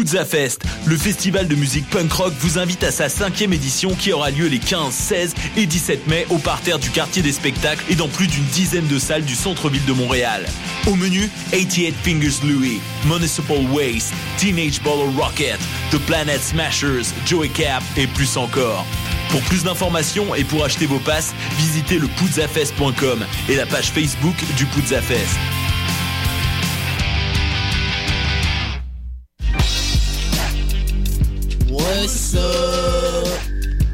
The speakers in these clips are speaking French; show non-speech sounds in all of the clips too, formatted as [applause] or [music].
Puzza Fest, le festival de musique punk rock vous invite à sa cinquième édition qui aura lieu les 15, 16 et 17 mai au parterre du quartier des spectacles et dans plus d'une dizaine de salles du centre-ville de Montréal. Au menu, 88 Fingers Louis, Municipal Waste, Teenage Bottle Rocket, The Planet Smashers, Joey Cap et plus encore. Pour plus d'informations et pour acheter vos passes, visitez le et la page Facebook du Puzza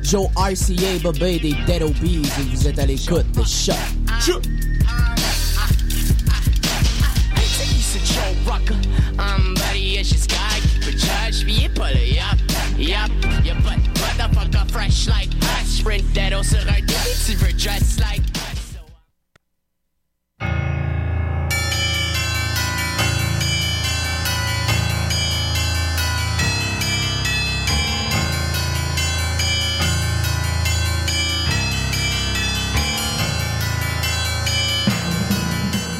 Joe RCA, Bobé des Dead Obies et vous êtes à l'écoute de Choc. I'm buddy, it's just guy. For judge, me, pull it up. Yup, you but motherfucker fresh like us. Sprint that also right there. Silver dress like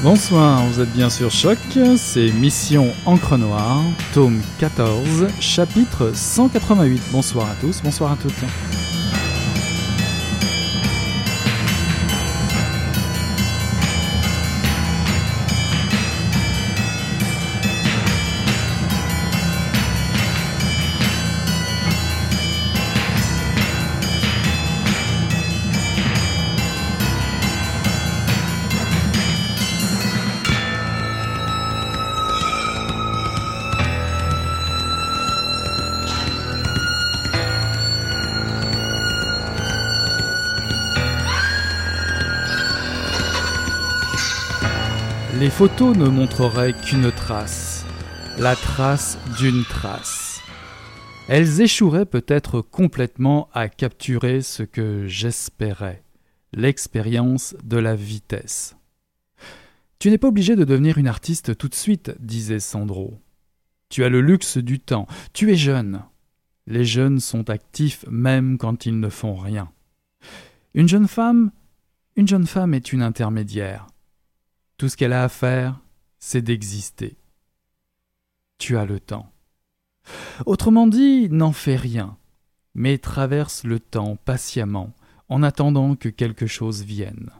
Bonsoir, vous êtes bien sur Choc, c'est Mission Encre Noire, tome 14, chapitre 188. Bonsoir à tous, bonsoir à toutes. Ne montreraient qu'une trace, la trace d'une trace. Elles échoueraient peut-être complètement à capturer ce que j'espérais, l'expérience de la vitesse. Tu n'es pas obligé de devenir une artiste tout de suite, disait Sandro. Tu as le luxe du temps, tu es jeune. Les jeunes sont actifs même quand ils ne font rien. Une jeune femme, une jeune femme est une intermédiaire. Tout ce qu'elle a à faire, c'est d'exister. Tu as le temps. Autrement dit, n'en fais rien, mais traverse le temps patiemment en attendant que quelque chose vienne.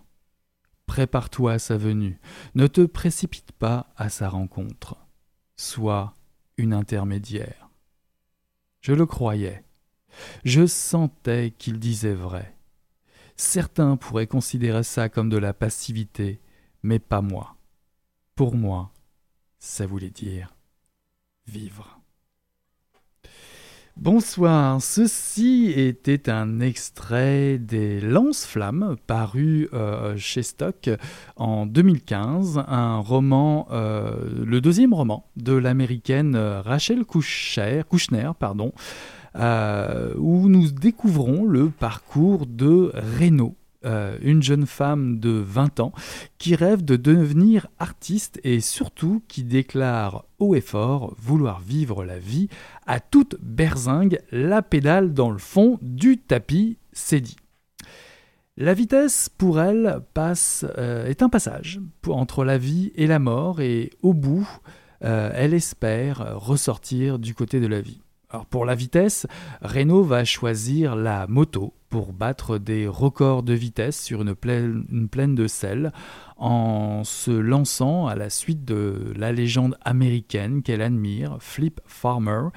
Prépare-toi à sa venue, ne te précipite pas à sa rencontre. Sois une intermédiaire. Je le croyais. Je sentais qu'il disait vrai. Certains pourraient considérer ça comme de la passivité, mais pas moi. Pour moi, ça voulait dire vivre. Bonsoir, ceci était un extrait des Lance-Flammes paru euh, chez Stock en 2015, un roman, euh, le deuxième roman de l'américaine euh, Rachel Kushner, pardon, où nous découvrons le parcours de Reno, euh, une jeune femme de 20 ans qui rêve de devenir artiste et surtout qui déclare haut et fort vouloir vivre la vie à toute berzingue, la pédale dans le fond du tapis, c'est dit. La vitesse, pour elle, passe, euh, est un passage entre la vie et la mort, et au bout, euh, elle espère ressortir du côté de la vie. Pour la vitesse, Renault va choisir la moto pour battre des records de vitesse sur une plaine, une plaine de sel en se lançant à la suite de la légende américaine qu'elle admire, Flip Farmer,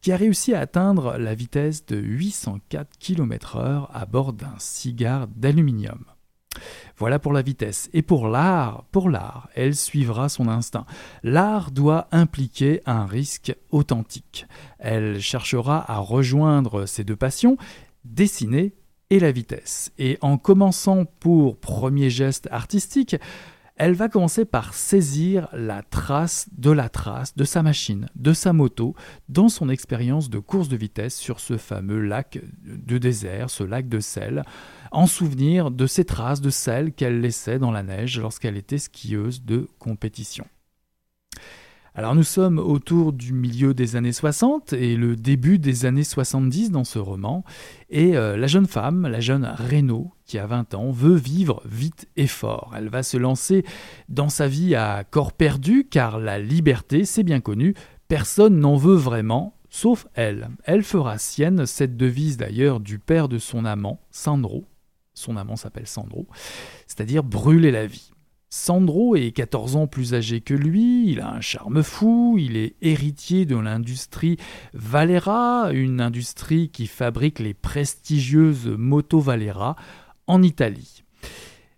qui a réussi à atteindre la vitesse de 804 km/h à bord d'un cigare d'aluminium. Voilà pour la vitesse. Et pour l'art, pour l'art, elle suivra son instinct. L'art doit impliquer un risque authentique. Elle cherchera à rejoindre ces deux passions, dessiner et la vitesse. Et en commençant pour premier geste artistique, elle va commencer par saisir la trace de la trace de sa machine, de sa moto, dans son expérience de course de vitesse sur ce fameux lac de désert, ce lac de sel, en souvenir de ces traces de sel qu'elle laissait dans la neige lorsqu'elle était skieuse de compétition. Alors nous sommes autour du milieu des années 60 et le début des années 70 dans ce roman, et euh, la jeune femme, la jeune Renaud, qui a 20 ans, veut vivre vite et fort. Elle va se lancer dans sa vie à corps perdu, car la liberté, c'est bien connu, personne n'en veut vraiment, sauf elle. Elle fera sienne cette devise d'ailleurs du père de son amant, Sandro. Son amant s'appelle Sandro, c'est-à-dire brûler la vie. Sandro est 14 ans plus âgé que lui, il a un charme fou, il est héritier de l'industrie Valera, une industrie qui fabrique les prestigieuses motos Valera en Italie.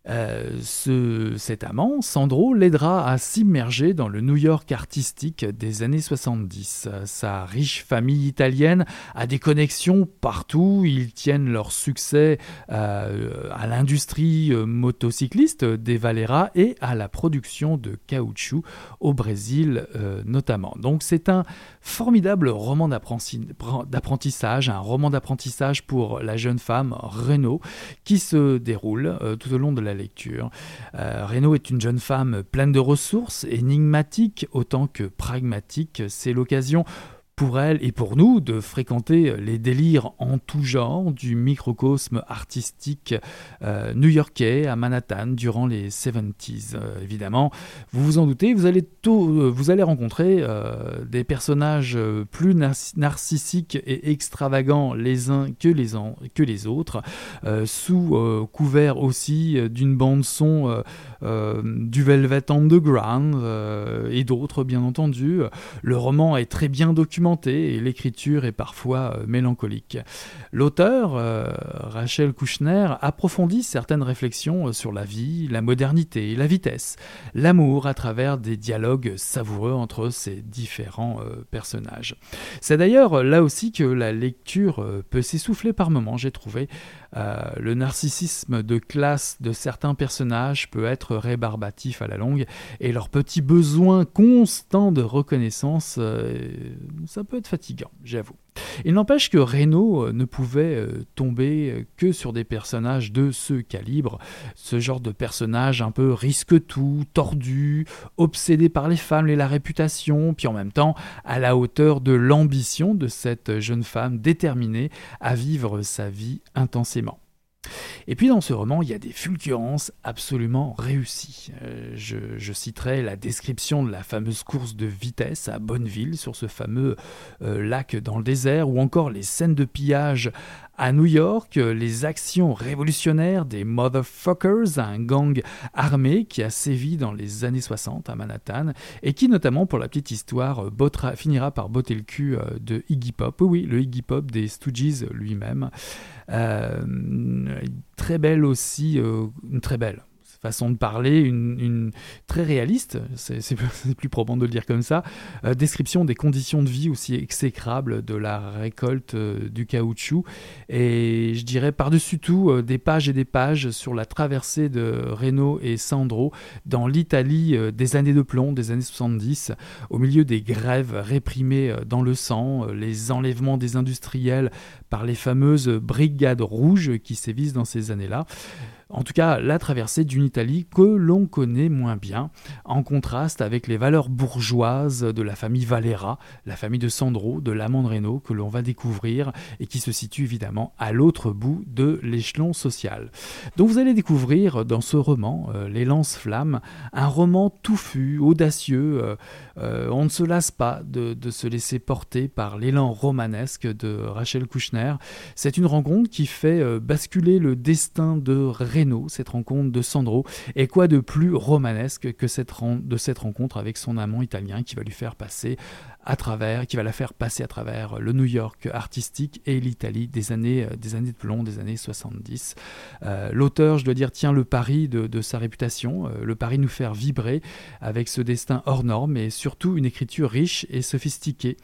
Euh, ce, cet amant, Sandro, l'aidera à s'immerger dans le New York artistique des années 70. Sa riche famille italienne a des connexions partout, ils tiennent leur succès euh, à l'industrie euh, motocycliste des Valera et à la production de caoutchouc au Brésil notamment. Donc c'est un formidable roman d'apprentissage, un roman d'apprentissage pour la jeune femme Renaud qui se déroule tout au long de la lecture. Euh, est une jeune femme pleine de ressources, énigmatique autant que pragmatique. C'est l'occasion pour elle et pour nous de fréquenter les délires en tout genre du microcosme artistique euh, new-yorkais à Manhattan durant les 70s. Euh, évidemment, vous vous en doutez, vous allez, euh, vous allez rencontrer des personnages plus narcissiques et extravagants les uns que les, que les autres, sous couvert aussi d'une bande son du Velvet Underground et d'autres bien entendu. Le roman est très bien documenté et l'écriture est parfois euh, mélancolique. L'auteur, euh, Rachel Kouchner, approfondit certaines réflexions euh, sur la vie, la modernité, la vitesse, l'amour à travers des dialogues savoureux entre ces différents personnages. C'est d'ailleurs là aussi que la lecture peut s'essouffler par moments, j'ai trouvé. le narcissisme de classe de certains personnages peut être rébarbatif à la longue et leur petit besoin constant de reconnaissance, peut être fatigant, j'avoue. Il n'empêche que Reno euh, ne pouvait euh, tomber euh, que sur des personnages de ce calibre, ce genre de personnage un peu risque-tout, tordu, obsédé par les femmes et la réputation, puis en même temps à la hauteur de l'ambition de cette jeune femme déterminée à vivre sa vie intensément. Et puis dans ce roman, il y a des fulgurances absolument réussies. Euh, je, citerai la description de la fameuse course de vitesse à Bonneville sur ce fameux euh, lac dans le désert, ou encore les scènes de pillage à New York, les actions révolutionnaires des Motherfuckers, un gang armé qui a sévi dans les années 60 à Manhattan et qui, notamment pour la petite histoire, finira par botter le cul euh, de Iggy Pop. Oui, le Iggy Pop des Stooges lui-même. Euh, très belle aussi, euh, très belle façon de parler, une, très réaliste, [laughs] c'est plus probant de le dire comme ça, euh, description des conditions de vie aussi exécrables de la récolte euh, du caoutchouc, et je dirais par-dessus tout euh, des pages et des pages sur la traversée de Renault et Sandro dans l'Italie des années de plomb, des années 70, au milieu des grèves réprimées dans le sang, les enlèvements des industriels par les fameuses brigades rouges qui sévissent dans ces années-là. En tout cas, la traversée d'une Italie que l'on connaît moins bien, en contraste avec les valeurs bourgeoises de la famille Valera, la famille de Sandro, de l'amant de que l'on va découvrir et qui se situe évidemment à l'autre bout de l'échelon social. Donc vous allez découvrir dans ce roman, euh, Les Lance-Flammes, un roman touffu, audacieux. Euh, euh, on ne se lasse pas de, se laisser porter par l'élan romanesque de Rachel Kouchner. C'est une rencontre qui fait basculer le destin de Ré cette rencontre de Sandro. Et quoi de plus romanesque que cette de cette rencontre avec son amant italien qui va lui faire passer à travers, qui va la faire passer à travers le New York artistique et l'Italie des années, euh, des années de plomb, des années 70. Euh, l'auteur, je dois dire, tient le pari de, sa réputation, euh, le pari de nous faire vibrer avec ce destin hors norme et surtout une écriture riche et sophistiquée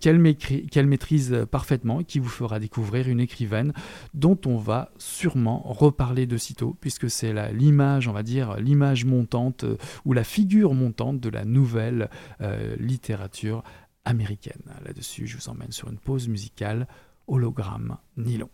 qu'elle, maîtrise parfaitement et qui vous fera découvrir une écrivaine dont on va sûrement reparler de sitôt puisque c'est l'image, on va dire, l'image montante ou la figure montante de la nouvelle littérature américaine. Là-dessus, je vous emmène sur une pause musicale hologramme nylon.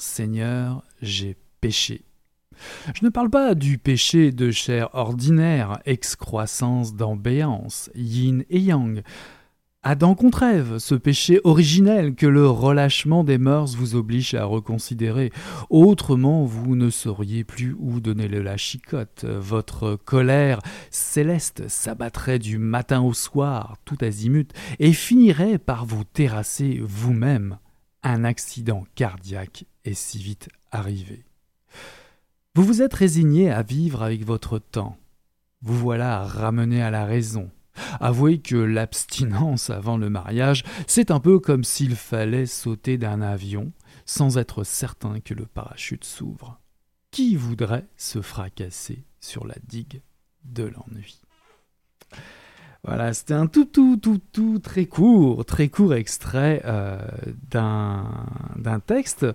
Seigneur, j'ai péché. Je ne parle pas du péché de chair ordinaire, excroissance d'ambéance, yin et yang. Adam contrève ce péché originel que le relâchement des mœurs vous oblige à reconsidérer. Autrement, vous ne sauriez plus où donner le la chicotte. Votre colère céleste s'abattrait du matin au soir, tout azimut, et finirait par vous terrasser vous-même un accident cardiaque est si vite arrivé. Vous vous êtes résigné à vivre avec votre temps. Vous voilà ramené à la raison, Avouez que l'abstinence avant le mariage, c'est un peu comme s'il fallait sauter d'un avion sans être certain que le parachute s'ouvre. Qui voudrait se fracasser sur la digue de l'ennui? Voilà, c'était un tout, tout, tout, tout très court, très court extrait euh, d'un texte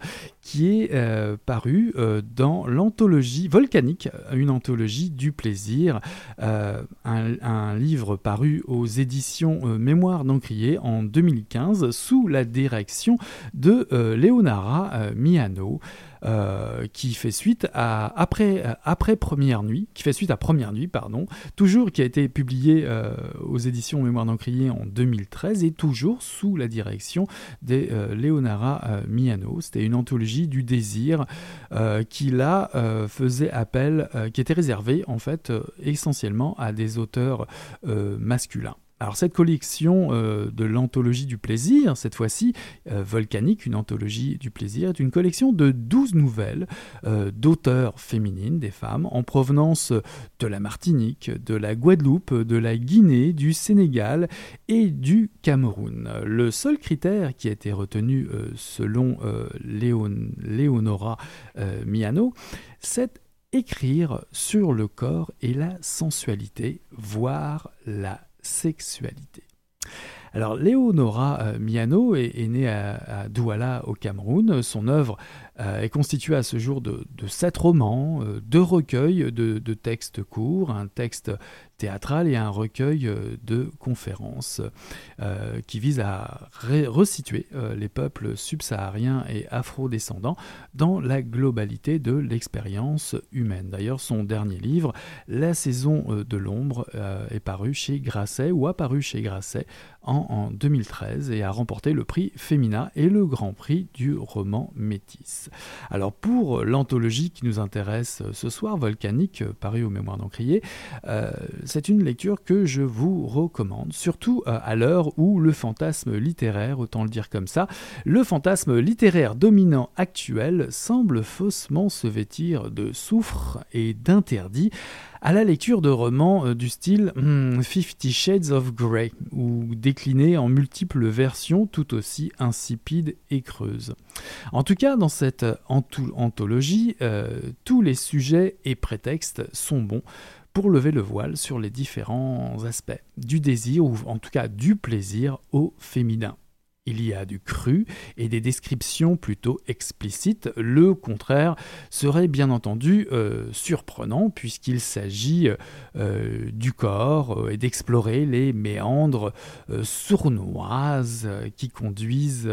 qui est euh, paru euh, dans l'anthologie volcanique, une anthologie du plaisir, un, livre paru aux éditions Mémoire d'Encrier en 2015 sous la direction de Leonara Miano. Euh, qui fait suite à après, après Première Nuit, qui fait suite à Première Nuit, pardon, toujours qui a été publié euh, aux éditions Mémoire d'Encrier en 2013 et toujours sous la direction de euh, Leonara Miano. C'était une anthologie du désir qui là faisait appel, qui était réservée en fait essentiellement à des auteurs masculins. Alors cette collection euh, de l'anthologie du plaisir, cette fois-ci euh, volcanique, une anthologie du plaisir, est une collection de 12 nouvelles euh, d'auteurs féminines, des femmes, en provenance de la Martinique, de la Guadeloupe, de la Guinée, du Sénégal et du Cameroun. Le seul critère qui a été retenu selon Léon, Léonora Miano, c'est écrire sur le corps et la sensualité, voire la sexualité. Alors, Léonora euh, Miano est, née à, Douala, au Cameroun. Son œuvre euh, est constituée à ce jour de, sept romans, euh, deux recueils de, textes courts, un texte théâtrale et un recueil euh, de conférences qui vise à resituer les peuples subsahariens et afro-descendants dans la globalité de l'expérience humaine. D'ailleurs, son dernier livre, La saison de l'ombre, est paru chez Grasset ou a paru chez Grasset en, 2013 et a remporté le prix Femina et le grand prix du roman Métis. Alors pour l'anthologie qui nous intéresse ce soir, Volcanique, paru aux Mémoires d'Encrier, c'est une lecture que je vous recommande, surtout euh, à l'heure où le fantasme littéraire, autant le dire comme ça, le fantasme littéraire dominant actuel semble faussement se vêtir de soufre et d'interdit à la lecture de romans euh, du style hmm, Fifty Shades of Grey, ou déclinés en multiples versions tout aussi insipides et creuses. En tout cas, dans cette anthologie, euh, tous les sujets et prétextes sont bons pour lever le voile sur les différents aspects du désir, ou en tout cas du plaisir au féminin. Il y a du cru et des descriptions plutôt explicites. Le contraire serait bien entendu euh, surprenant puisqu'il s'agit euh, du corps euh, et d'explorer les méandres sournoises qui conduisent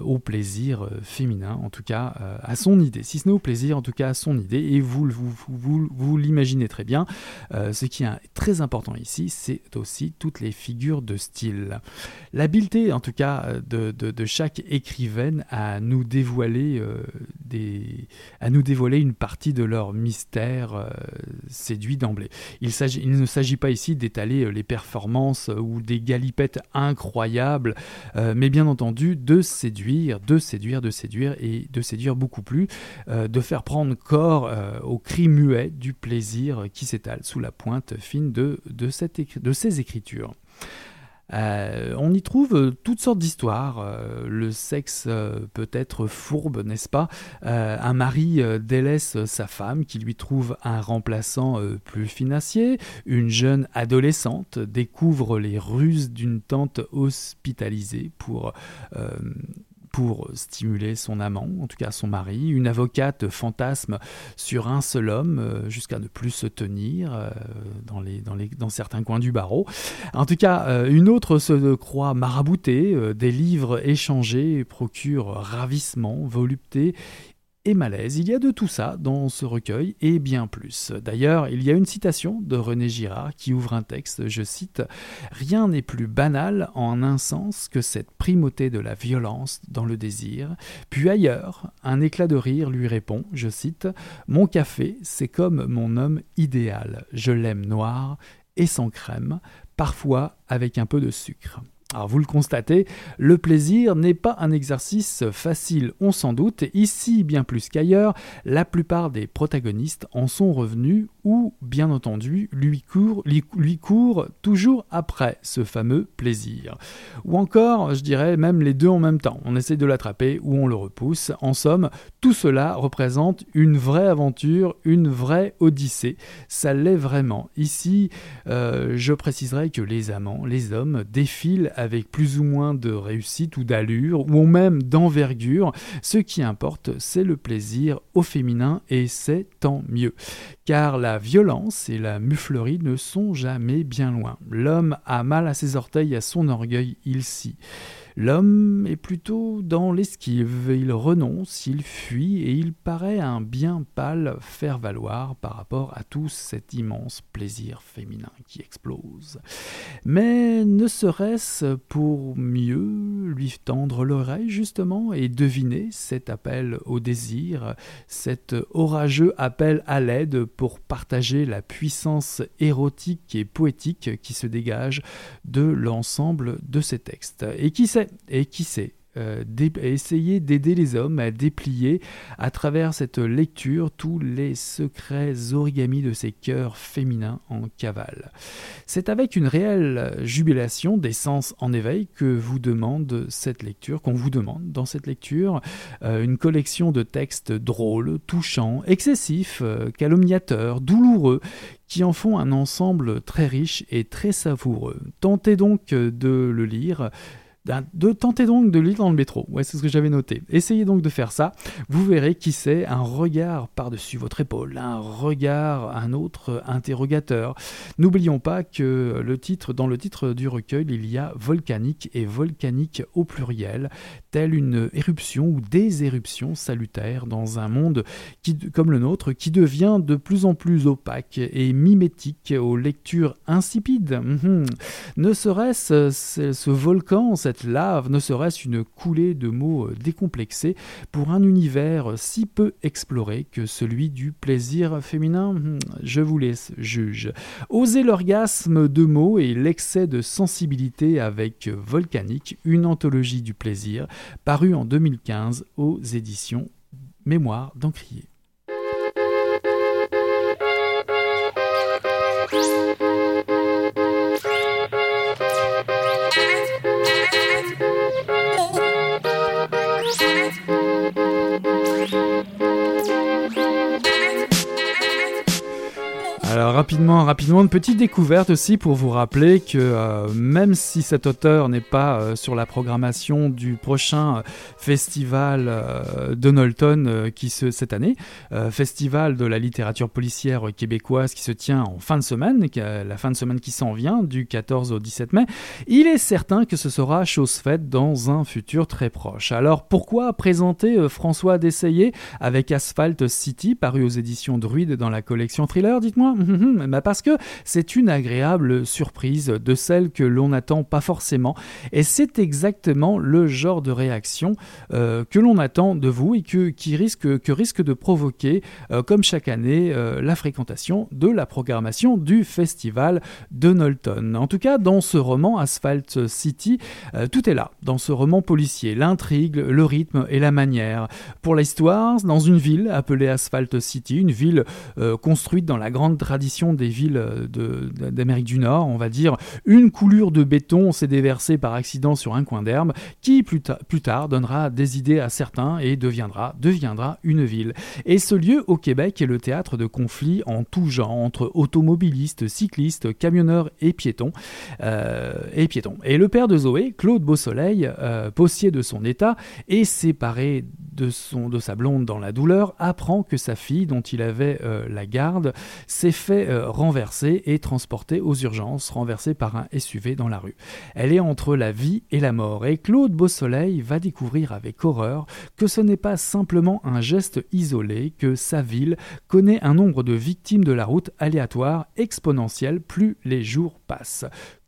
au plaisir féminin, en tout cas à son idée. Si ce n'est au plaisir, en tout cas à son idée. Et vous, vous, l'imaginez très bien. ce qui est très important ici, c'est aussi toutes les figures de style. L'habileté, en tout cas, de, chaque écrivaine à nous dévoiler euh, des, à nous dévoiler une partie de leur mystère euh, séduit d'emblée. Il, ne s'agit pas ici d'étaler euh, les performances ou des galipettes incroyables, mais bien entendu de séduire, de séduire, de séduire et de séduire beaucoup plus, de faire prendre corps au cri muet du plaisir qui s'étale sous la pointe fine de ces écritures. Euh, on y trouve euh, toutes sortes d'histoires. Euh, le sexe peut être fourbe, n'est-ce pas? Un mari délaisse sa femme qui lui trouve un remplaçant plus financier. Une jeune adolescente découvre les ruses d'une tante hospitalisée pour pour stimuler son amant, en tout cas son mari. Une avocate fantasme sur un seul homme euh, jusqu'à ne plus se tenir euh, dans, les, dans, les, dans certains coins du barreau. En tout cas, euh, une autre se croit maraboutée. Des livres échangés procurent ravissement, volupté et malaise. Il y a de tout ça dans ce recueil et bien plus. D'ailleurs, il y a une citation de René Girard qui ouvre un texte, je cite Rien n'est plus banal en un sens que cette primauté de la violence dans le désir. Puis ailleurs, un éclat de rire lui répond, je cite Mon café, c'est comme mon homme idéal. Je l'aime noir et sans crème, parfois avec un peu de sucre. Alors vous le constatez, le plaisir n'est pas un exercice facile, on s'en doute. Ici, bien plus qu'ailleurs, la plupart des protagonistes en sont revenus ou, bien entendu, lui courent, toujours après ce fameux plaisir. Ou encore, je dirais même les deux en même temps. On essaie de l'attraper ou on le repousse. En somme, tout cela représente une vraie aventure, une vraie odyssée. Ça l'est vraiment. Ici, euh, je préciserai que les amants, les hommes, défilent avec plus ou moins de réussite ou d'allure, ou même d'envergure. Ce qui importe, c'est le plaisir au féminin, et c'est tant mieux. Car la violence et la muflerie ne sont jamais bien loin. L'homme a mal à ses orteils, à son orgueil, il scie. L'homme est plutôt dans l'esquive, il renonce, il fuit et il paraît un bien pâle faire valoir par rapport à tout cet immense plaisir féminin qui explose. Mais ne serait-ce pour mieux lui tendre l'oreille justement et deviner cet appel au désir, cet orageux appel à l'aide pour partager la puissance érotique et poétique qui se dégage de l'ensemble de ces textes et qui et qui sait euh, essayer d'aider les hommes à déplier à travers cette lecture tous les secrets origami de ces cœurs féminins en cavale. C'est avec une réelle jubilation des sens en éveil que vous demande cette lecture, qu'on vous demande dans cette lecture euh, une collection de textes drôles, touchants, excessifs, euh, calomniateurs, douloureux, qui en font un ensemble très riche et très savoureux. Tentez donc de le lire de tenter donc de lire dans le métro. Ouais, c'est ce que j'avais noté. Essayez donc de faire ça. Vous verrez qui c'est, un regard par-dessus votre épaule, un regard, un autre interrogateur. N'oublions pas que le titre, dans le titre du recueil, il y a volcanique et volcanique au pluriel, telle une éruption ou des éruptions salutaires dans un monde qui, comme le nôtre qui devient de plus en plus opaque et mimétique aux lectures insipides. Mhm. Ne serait-ce ce volcan, cette cette lave ne serait-ce une coulée de mots euh, décomplexés pour un univers si peu exploré que celui du plaisir féminin? Hmm, Je vous laisse juge. Osez l'orgasme de mots et l'excès de sensibilité avec Volcanique, une anthologie du plaisir, parue en 2015 aux éditions Mémoire d'Encrier. Rapidement, une petite découverte aussi pour vous rappeler que euh, même si cet auteur n'est pas euh, sur la programmation du prochain euh, festival Donalton qui se cette année, festival de la littérature policière québécoise qui se tient en fin de semaine, la fin de semaine qui s'en vient du 14 au 17 mai, il est certain que ce sera chose faite dans un futur très proche. Alors pourquoi présenter François Dessayer avec Asphalt City paru aux éditions Druide dans la collection Thriller, dites-moi? [laughs] Bah, parce que c'est une agréable surprise de celle que l'on n'attend pas forcément. Et c'est exactement le genre de réaction euh, que l'on attend de vous et que, qui risque, que risque de provoquer, euh, comme chaque année, euh, la fréquentation de la programmation du festival de Knowlton. En tout cas, dans ce roman Asphalt City, tout est là. Dans ce roman policier, l'intrigue, le rythme et la manière. Pour l'histoire, dans une ville appelée Asphalt City, une ville construite dans la grande tradition des villes euh, d'Amérique du Nord, on va dire, une coulure de béton s'est déversée par accident sur un coin d'herbe qui plus, plus, tard donnera des idées à certains et deviendra, deviendra une ville. Et ce lieu au Québec est le théâtre de conflits en tout genre entre automobilistes, cyclistes, camionneurs et piétons. Euh, et piétons. Et le père de Zoé, Claude Beausoleil, euh, possier de son état et séparé de, son, de sa blonde dans la douleur, apprend que sa fille, dont il avait la garde, s'est fait euh, renverser et transporter aux urgences, renversée par un SUV dans la rue. Elle est entre la vie et la mort, et Claude Beausoleil va découvrir avec horreur que ce n'est pas simplement un geste isolé, que sa ville connaît un nombre de victimes de la route aléatoire exponentielle plus les jours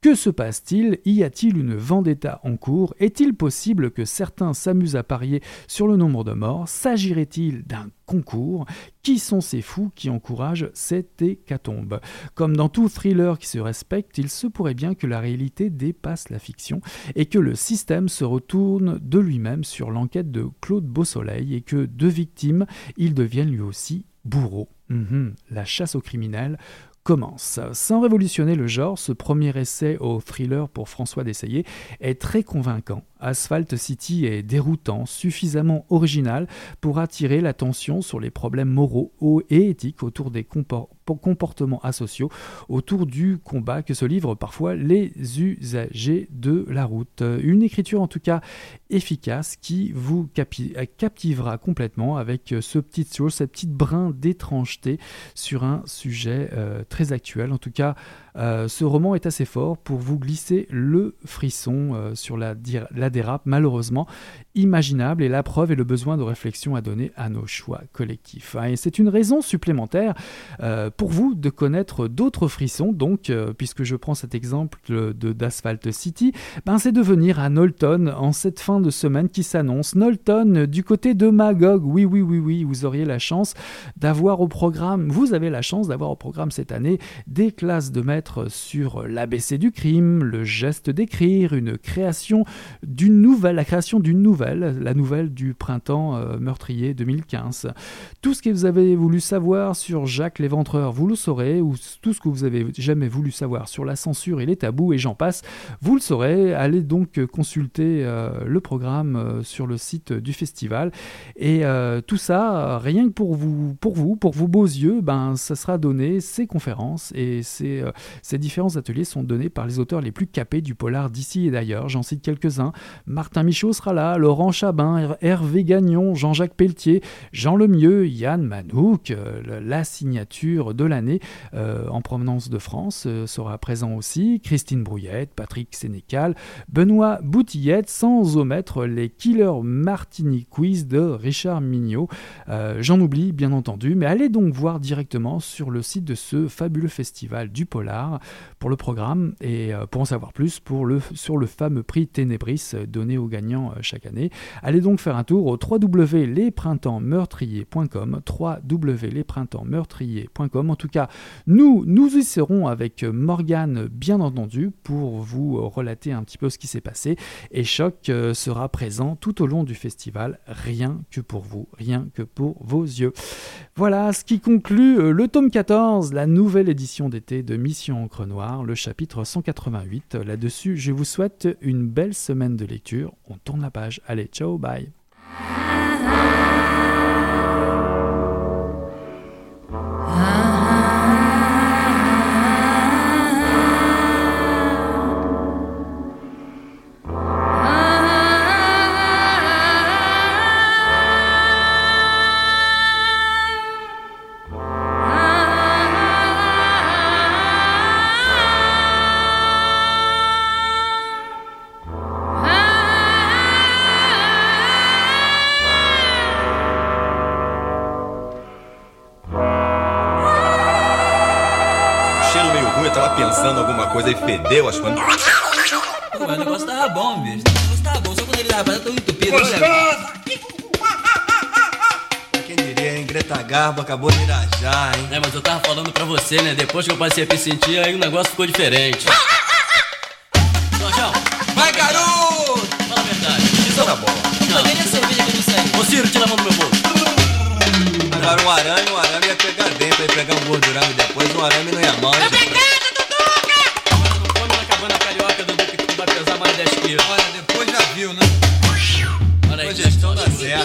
Que se passe-t-il? Y a-t-il une vendetta en cours? Est-il possible que certains s'amusent à parier sur le nombre de morts? S'agirait-il d'un concours? Qui sont ces fous qui encouragent cette hécatombe? Comme dans tout thriller qui se respecte, il se pourrait bien que la réalité dépasse la fiction et que le système se retourne de lui-même sur l'enquête de Claude Beausoleil et que de victimes, il devienne lui aussi bourreau. Mhm, la chasse aux criminels commence. Sans révolutionner le genre, ce premier essai au thriller pour François Dessayer est très convaincant. Asphalt City est déroutant, suffisamment original pour attirer l'attention sur les problèmes moraux et éthiques autour des comportements asociaux, autour du combat que se livrent parfois les usagers de la route. Une écriture en tout cas efficace qui vous captivera complètement avec ce petit cette petite brin d'étrangeté sur un sujet euh, très actuel. En tout cas, euh, ce roman est assez fort pour vous glisser le frisson euh, sur la, la dérape, malheureusement imaginable, et la preuve est le besoin de réflexion à donner à nos choix collectifs. Hein. Et c'est une raison supplémentaire euh, pour vous de connaître d'autres frissons, donc, puisque je prends cet exemple de d'Asphalt City, ben, c'est de venir à Knowlton en cette fin de semaine qui s'annonce. Knowlton du côté de Magog, oui, oui, oui, oui, vous auriez la chance d'avoir au programme, vous avez la chance d'avoir au programme cette année des classes de maître sur l'ABC du crime, le geste d'écrire, une création d'une nouvelle, la création d'une nouvelle, la nouvelle du printemps euh, meurtrier 2015. Tout ce que vous avez voulu savoir sur Jacques l'Éventreur, vous le saurez, ou tout ce que vous avez jamais voulu savoir sur la censure et les tabous, et j'en passe, vous le saurez. Allez donc consulter euh, le programme euh, sur le site du festival. Et tout ça, rien que pour vous, pour vous, pour vos beaux yeux, ben, ça sera donné, ces conférences et ces, ces différents ateliers sont donnés par les auteurs les plus capés du polar d'ici et d'ailleurs. J'en cite quelques-uns. Martin Michaud sera là, Laurent Chabin, Hervé Gagnon, Jean-Jacques Pelletier, Jean Lemieux, Yann Manouk. Euh, la signature de l'année euh, en provenance de France euh, sera présent aussi. Christine Brouillette, Patrick Sénécal, Benoît Boutillette, sans omettre les Killer Martini Quiz de Richard Mignot. J'en oublie bien entendu, mais allez donc voir directement sur le site de ce fabuleux festival du polar pour le programme et pour en savoir plus sur le fameux prix Ténébris euh, donné aux gagnants euh, chaque année. Allez donc faire un tour au www.lesprintemps-meurtriers.com En tout cas, nous, nous y serons avec Morgane, bien entendu, pour vous relater un petit peu ce qui s'est passé. Et Choc sera présent tout au long du festival, rien que pour vous, rien que pour vos yeux. Voilà ce qui conclut le tome 14, la nouvelle édition d'été de Mission Encre Noire, le chapitre 188. Là-dessus, je vous souhaite une belle semaine de lecture. On tourne la page. Allez, ciao, bye. Fedeu as coisas. Pô, mas o negócio tava bom, bicho. O negócio tava bom, só quando ele tava tão entupido. Gostoso! Quem diria, hein? Greta Garbo acabou de irajar, hein? É, mas eu tava falando pra você, né? Depois que eu passei a me sentir, aí o negócio ficou diferente. Jorjão! Vai, garoto! Fala a verdade. Isso tá bom. Não. Cadê a cerveja que não saiu? Ô, Ciro, tira a mão do meu bolso. Agora um arame, um arame ia pegar dentro, ia pegar um gordurame depois, um arame não ia mal. Para, Oye, esto no sea.